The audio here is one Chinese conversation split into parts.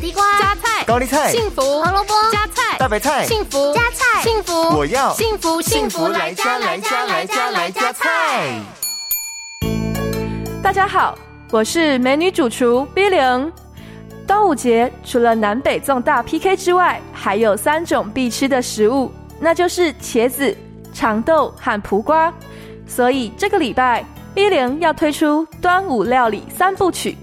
地瓜、加菜、高丽菜、幸福、胡萝卜、加菜、大白菜、幸福、加菜、幸福，我要幸福幸福来加来加来加来加菜。大家好，我是美女主厨 B 零。端午节除了南北粽大 PK 之外，还有三种必吃的食物，那就是茄子、长豆和卜瓜。所以这个礼拜 B 零要推出端午料理三部曲。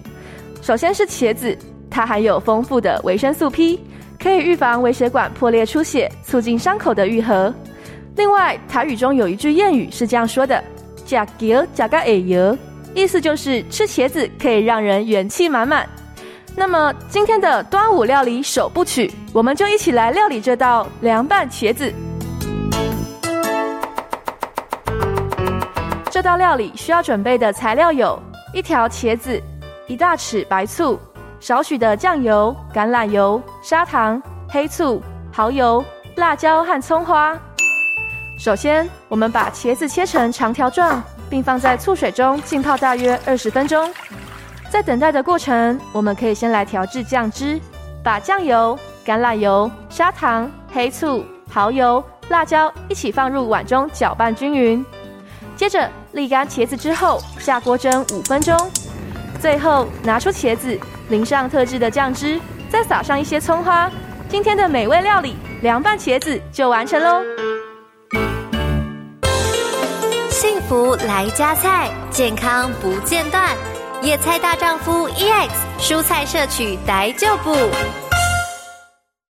首先是茄子，它含有丰富的维生素 P，可以预防微血管破裂出血，促进伤口的愈合。另外，台语中有一句谚语是这样说的：“呷茄呷甲会摇”，意思就是吃茄子可以让人元气满满。那么今天的端午料理首部曲，我们就一起来料理这道凉拌茄子。这道料理需要准备的材料有：一条茄子。一大匙白醋，少许的酱油、橄榄油、砂糖、黑醋、蚝油、辣椒和葱花。首先，我们把茄子切成长条状，并放在醋水中浸泡大约二十分钟。在等待的过程，我们可以先来调制酱汁，把酱油、橄榄油、砂糖、黑醋、蚝油、辣椒一起放入碗中搅拌均匀。接着沥干茄子之后，下锅蒸五分钟。最后拿出茄子，淋上特制的酱汁，再撒上一些葱花，今天的美味料理凉拌茄子就完成喽！幸福来加菜，健康不间断，野菜大丈夫 EX，蔬菜摄取逮就补。